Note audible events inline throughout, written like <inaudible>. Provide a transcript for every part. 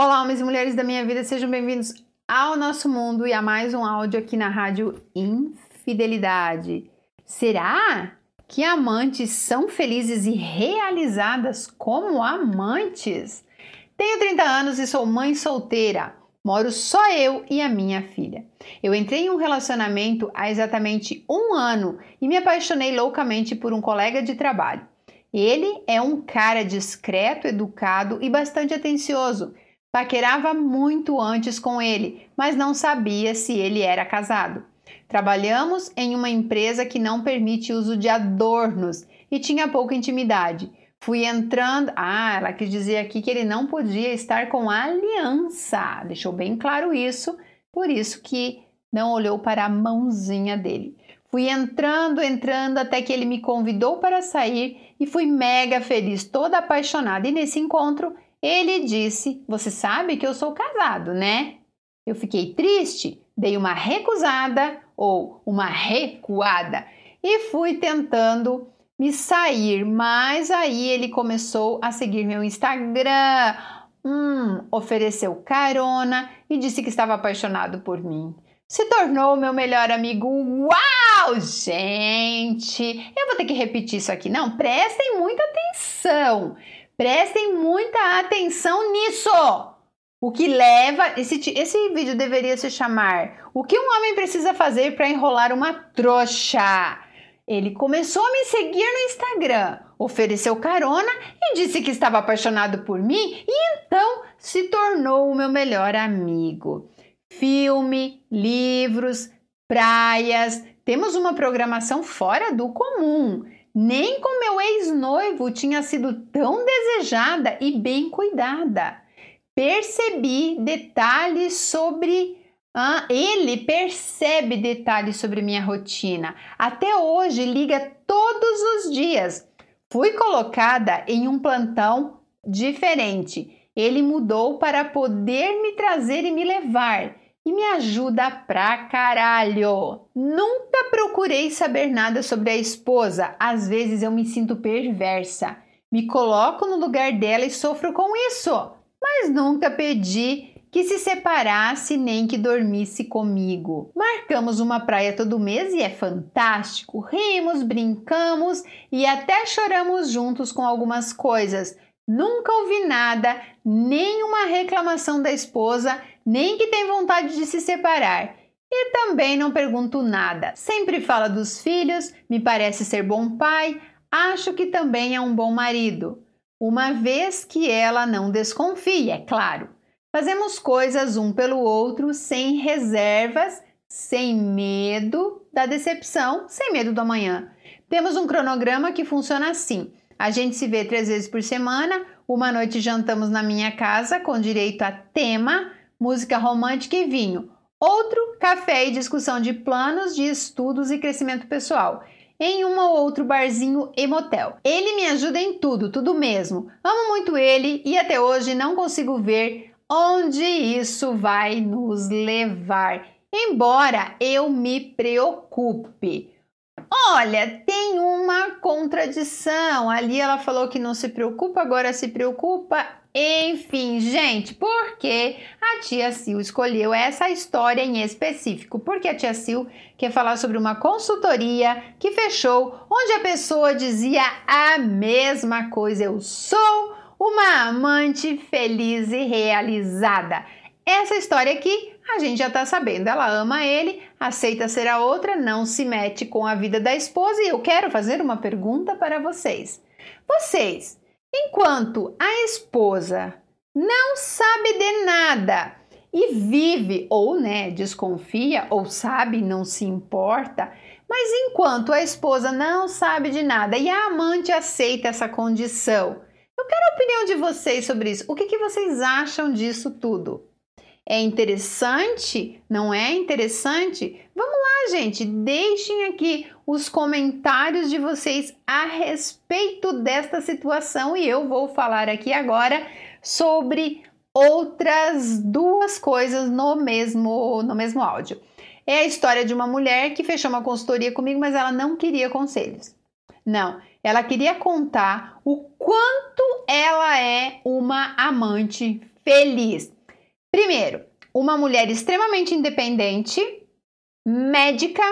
Olá, homens e mulheres da minha vida, sejam bem-vindos ao nosso mundo e a mais um áudio aqui na Rádio Infidelidade. Será que amantes são felizes e realizadas como amantes? Tenho 30 anos e sou mãe solteira. Moro só eu e a minha filha. Eu entrei em um relacionamento há exatamente um ano e me apaixonei loucamente por um colega de trabalho. Ele é um cara discreto, educado e bastante atencioso Paquerava muito antes com ele, mas não sabia se ele era casado. Trabalhamos em uma empresa que não permite uso de adornos e tinha pouca intimidade. Fui entrando. Ah, ela quis dizer aqui que ele não podia estar com aliança. Deixou bem claro isso, por isso que não olhou para a mãozinha dele. Fui entrando, entrando até que ele me convidou para sair e fui mega feliz, toda apaixonada. E nesse encontro ele disse: Você sabe que eu sou casado, né? Eu fiquei triste, dei uma recusada ou uma recuada e fui tentando me sair, mas aí ele começou a seguir meu Instagram, hum, ofereceu carona e disse que estava apaixonado por mim. Se tornou meu melhor amigo. Uau, gente! Eu vou ter que repetir isso aqui. Não, prestem muita atenção. Prestem muita atenção nisso! O que leva. Esse, esse vídeo deveria se chamar O que um homem precisa fazer para enrolar uma trouxa? Ele começou a me seguir no Instagram, ofereceu carona e disse que estava apaixonado por mim e então se tornou o meu melhor amigo. Filme, livros, praias, temos uma programação fora do comum. Nem com meu ex-noivo tinha sido tão desejada e bem cuidada. Percebi detalhes sobre. Ah, ele percebe detalhes sobre minha rotina. Até hoje liga todos os dias. Fui colocada em um plantão diferente. Ele mudou para poder me trazer e me levar e me ajuda pra caralho. Nunca procurei saber nada sobre a esposa, às vezes eu me sinto perversa. Me coloco no lugar dela e sofro com isso, mas nunca pedi que se separasse nem que dormisse comigo. Marcamos uma praia todo mês e é fantástico. Rimos, brincamos e até choramos juntos com algumas coisas. Nunca ouvi nada, nenhuma reclamação da esposa, nem que tem vontade de se separar. E também não pergunto nada. Sempre fala dos filhos, me parece ser bom pai, acho que também é um bom marido. Uma vez que ela não desconfia, é claro. Fazemos coisas um pelo outro sem reservas, sem medo da decepção, sem medo do amanhã. Temos um cronograma que funciona assim: a gente se vê três vezes por semana, uma noite jantamos na minha casa com direito a tema música romântica e vinho. Outro, café e discussão de planos de estudos e crescimento pessoal. Em um ou outro barzinho e motel. Ele me ajuda em tudo, tudo mesmo. Amo muito ele e até hoje não consigo ver onde isso vai nos levar. Embora eu me preocupe. Olha, tem uma contradição. Ali ela falou que não se preocupa, agora se preocupa. Enfim, gente, por que a tia Sil escolheu essa história em específico? Porque a tia Sil quer falar sobre uma consultoria que fechou, onde a pessoa dizia a mesma coisa: eu sou uma amante feliz e realizada. Essa história aqui a gente já está sabendo. Ela ama ele, aceita ser a outra, não se mete com a vida da esposa. E eu quero fazer uma pergunta para vocês. Vocês Enquanto a esposa não sabe de nada e vive ou né, desconfia ou sabe, não se importa, mas enquanto a esposa não sabe de nada e a amante aceita essa condição, eu quero a opinião de vocês sobre isso. O que, que vocês acham disso tudo? É interessante? Não é interessante? Vamos gente, deixem aqui os comentários de vocês a respeito desta situação e eu vou falar aqui agora sobre outras duas coisas no mesmo no mesmo áudio. É a história de uma mulher que fechou uma consultoria comigo, mas ela não queria conselhos. Não, ela queria contar o quanto ela é uma amante feliz? Primeiro, uma mulher extremamente independente, médica,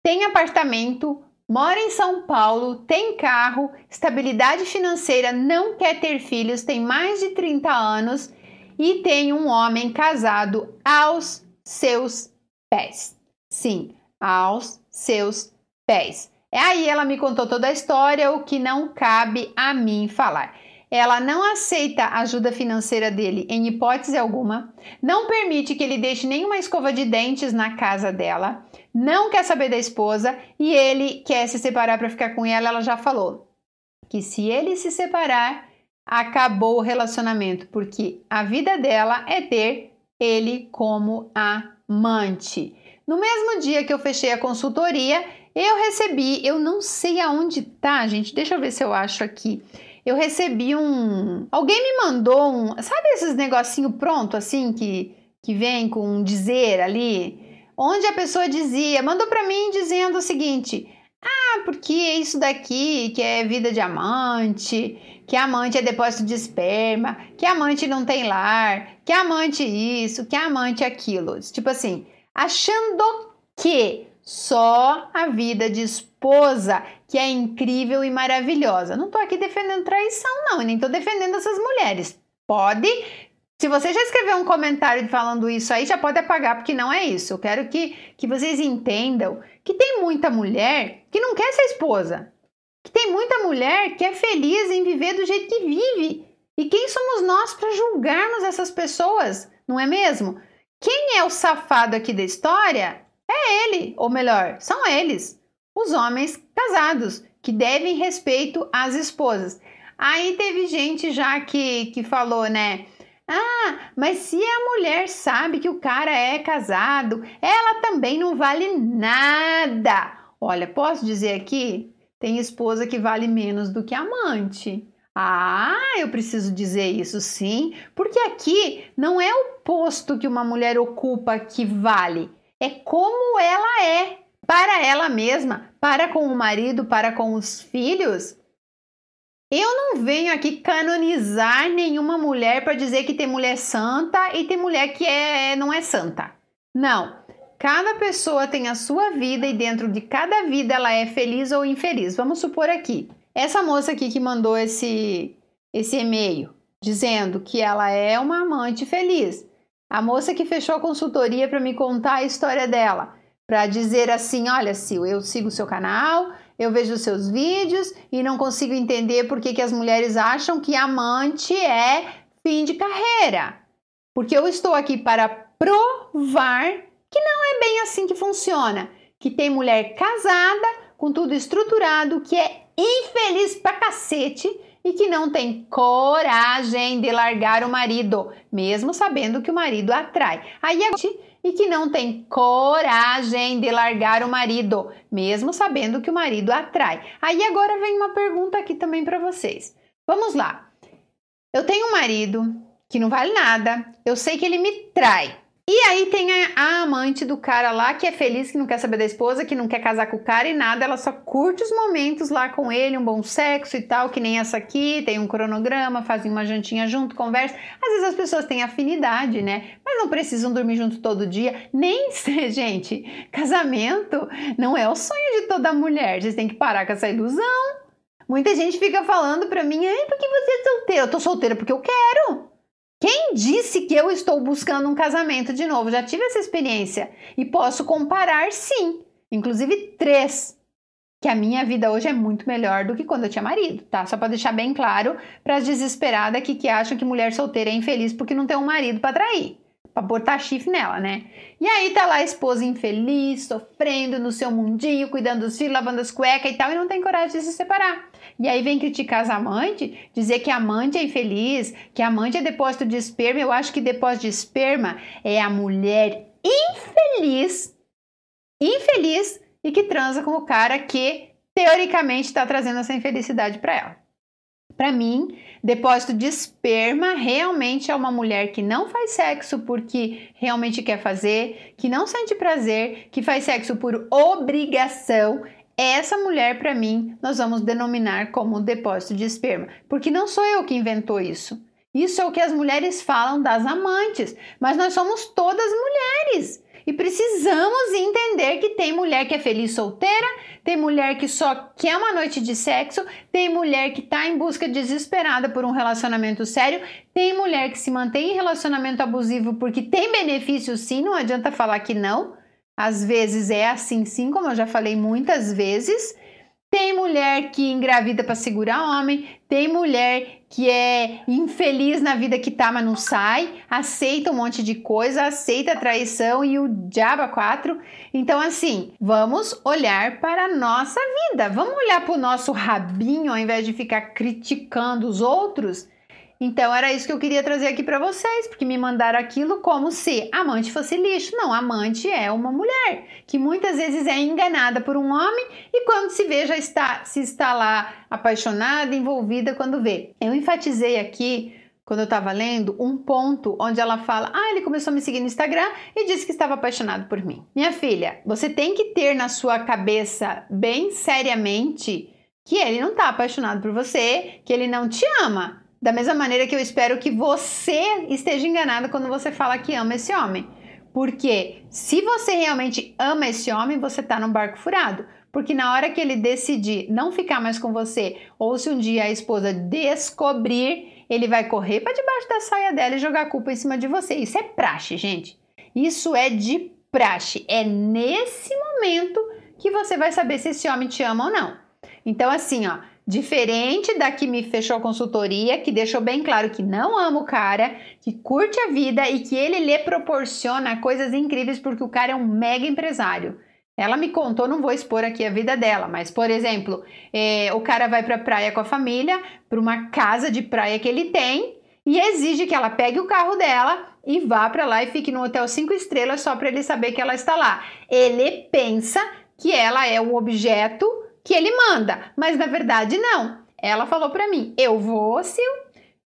tem apartamento, mora em São Paulo, tem carro, estabilidade financeira, não quer ter filhos, tem mais de 30 anos e tem um homem casado aos seus pés. Sim, aos seus pés. É aí ela me contou toda a história, o que não cabe a mim falar. Ela não aceita ajuda financeira dele em hipótese alguma, não permite que ele deixe nenhuma escova de dentes na casa dela, não quer saber da esposa e ele quer se separar para ficar com ela. Ela já falou que se ele se separar, acabou o relacionamento, porque a vida dela é ter ele como amante. No mesmo dia que eu fechei a consultoria, eu recebi, eu não sei aonde tá, gente, deixa eu ver se eu acho aqui. Eu recebi um. Alguém me mandou um. Sabe esses negocinho pronto assim que, que vem com um dizer ali? Onde a pessoa dizia, mandou para mim dizendo o seguinte: ah, porque isso daqui que é vida de amante, que amante é depósito de esperma, que amante não tem lar, que amante isso, que amante aquilo. Tipo assim, achando que só a vida de que é incrível e maravilhosa. Não estou aqui defendendo traição, não, e nem estou defendendo essas mulheres. Pode. Se você já escreveu um comentário falando isso aí, já pode apagar, porque não é isso. Eu quero que, que vocês entendam que tem muita mulher que não quer ser esposa. Que tem muita mulher que é feliz em viver do jeito que vive. E quem somos nós para julgarmos essas pessoas, não é mesmo? Quem é o safado aqui da história é ele, ou melhor, são eles, os homens casados, que devem respeito às esposas. Aí teve gente já que, que falou, né? Ah, mas se a mulher sabe que o cara é casado, ela também não vale nada. Olha, posso dizer aqui? Tem esposa que vale menos do que amante. Ah, eu preciso dizer isso sim, porque aqui não é o posto que uma mulher ocupa que vale, é como ela é para ela mesma, para com o marido, para com os filhos. Eu não venho aqui canonizar nenhuma mulher para dizer que tem mulher santa e tem mulher que é, não é santa. Não. Cada pessoa tem a sua vida e dentro de cada vida ela é feliz ou infeliz. Vamos supor aqui, essa moça aqui que mandou esse esse e-mail dizendo que ela é uma amante feliz. A moça que fechou a consultoria para me contar a história dela, para dizer assim: olha, Sil, eu sigo o seu canal, eu vejo os seus vídeos e não consigo entender por que, que as mulheres acham que amante é fim de carreira. Porque eu estou aqui para provar que não é bem assim que funciona. Que tem mulher casada, com tudo estruturado, que é infeliz pra cacete e que não tem coragem de largar o marido, mesmo sabendo que o marido atrai. Aí a e que não tem coragem de largar o marido, mesmo sabendo que o marido atrai. Aí agora vem uma pergunta aqui também para vocês. Vamos lá. Eu tenho um marido que não vale nada, eu sei que ele me trai. E aí tem a, a, amante do cara lá que é feliz, que não quer saber da esposa, que não quer casar com o cara e nada, ela só curte os momentos lá com ele, um bom sexo e tal, que nem essa aqui, tem um cronograma, fazem uma jantinha junto, conversa. Às vezes as pessoas têm afinidade, né? Mas não precisam dormir junto todo dia, nem <laughs> ser, gente. Casamento não é o sonho de toda mulher, vocês têm que parar com essa ilusão. Muita gente fica falando pra mim, ai, por que você é solteira? Eu tô solteira porque eu quero. Quem disse que eu estou buscando um casamento de novo? Já tive essa experiência e posso comparar sim, inclusive três. Que a minha vida hoje é muito melhor do que quando eu tinha marido, tá? Só para deixar bem claro para as desesperadas que, que acham que mulher solteira é infeliz porque não tem um marido para trair para botar chifre nela, né? E aí tá lá a esposa infeliz, sofrendo no seu mundinho, cuidando dos filhos, lavando as cuecas e tal, e não tem coragem de se separar. E aí vem criticar as amantes, dizer que a amante é infeliz, que a amante é depósito de esperma. Eu acho que depósito de esperma é a mulher infeliz, infeliz e que transa com o cara que teoricamente está trazendo essa infelicidade para ela. Para mim, depósito de esperma realmente é uma mulher que não faz sexo porque realmente quer fazer, que não sente prazer, que faz sexo por obrigação. Essa mulher, para mim, nós vamos denominar como depósito de esperma, porque não sou eu que inventou isso. Isso é o que as mulheres falam das amantes, mas nós somos todas mulheres. E precisamos entender que tem mulher que é feliz solteira, tem mulher que só quer uma noite de sexo, tem mulher que está em busca desesperada por um relacionamento sério, tem mulher que se mantém em relacionamento abusivo porque tem benefícios sim, não adianta falar que não. Às vezes é assim sim, como eu já falei muitas vezes. Tem mulher que engravida para segurar homem, tem mulher que é infeliz na vida que tá, mas não sai, aceita um monte de coisa, aceita a traição e o diabo quatro. Então, assim, vamos olhar para a nossa vida, vamos olhar para o nosso rabinho ao invés de ficar criticando os outros então era isso que eu queria trazer aqui para vocês, porque me mandaram aquilo como se amante fosse lixo. Não, amante é uma mulher que muitas vezes é enganada por um homem e quando se vê já está se está lá apaixonada, envolvida quando vê. Eu enfatizei aqui quando eu estava lendo, um ponto onde ela fala: Ah, ele começou a me seguir no Instagram e disse que estava apaixonado por mim. Minha filha, você tem que ter na sua cabeça bem seriamente que ele não está apaixonado por você, que ele não te ama. Da mesma maneira que eu espero que você esteja enganado quando você fala que ama esse homem. Porque se você realmente ama esse homem, você está num barco furado. Porque na hora que ele decidir não ficar mais com você, ou se um dia a esposa descobrir, ele vai correr para debaixo da saia dela e jogar a culpa em cima de você. Isso é praxe, gente. Isso é de praxe. É nesse momento que você vai saber se esse homem te ama ou não. Então, assim, ó Diferente da que me fechou a consultoria, que deixou bem claro que não ama o cara, que curte a vida e que ele lhe proporciona coisas incríveis porque o cara é um mega empresário. Ela me contou, não vou expor aqui a vida dela, mas, por exemplo, é, o cara vai pra praia com a família, para uma casa de praia que ele tem, e exige que ela pegue o carro dela e vá para lá e fique no hotel cinco estrelas só para ele saber que ela está lá. Ele pensa que ela é um objeto que ele manda, mas na verdade não. Ela falou para mim: "Eu vou se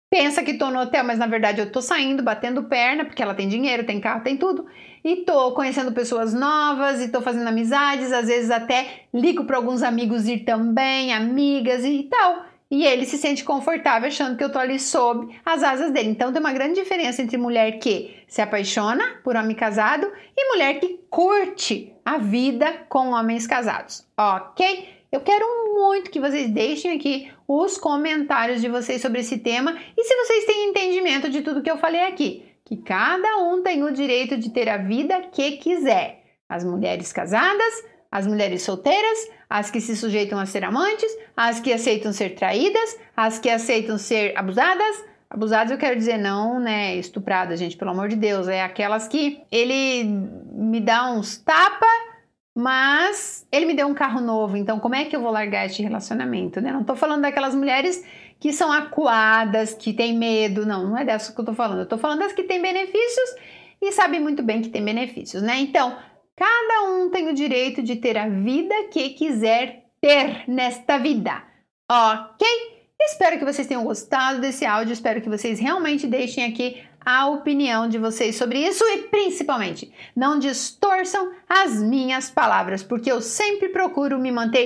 pensa que tô no hotel, mas na verdade eu tô saindo, batendo perna, porque ela tem dinheiro, tem carro, tem tudo, e tô conhecendo pessoas novas e tô fazendo amizades, às vezes até ligo para alguns amigos ir também, amigas e tal. E ele se sente confortável achando que eu tô ali sob as asas dele. Então tem uma grande diferença entre mulher que se apaixona por homem casado e mulher que curte a vida com homens casados, ok? Eu quero muito que vocês deixem aqui os comentários de vocês sobre esse tema e se vocês têm entendimento de tudo que eu falei aqui, que cada um tem o direito de ter a vida que quiser. As mulheres casadas, as mulheres solteiras, as que se sujeitam a ser amantes, as que aceitam ser traídas, as que aceitam ser abusadas. Abusadas eu quero dizer não, né, estupradas, gente, pelo amor de Deus, é aquelas que ele me dá uns tapa mas ele me deu um carro novo, então como é que eu vou largar este relacionamento? Né? Não estou falando daquelas mulheres que são acuadas, que têm medo, não, não é dessa que eu estou falando. Eu estou falando das que têm benefícios e sabem muito bem que têm benefícios, né? Então, cada um tem o direito de ter a vida que quiser ter nesta vida, ok? Espero que vocês tenham gostado desse áudio, espero que vocês realmente deixem aqui a opinião de vocês sobre isso e principalmente não distorçam as minhas palavras, porque eu sempre procuro me manter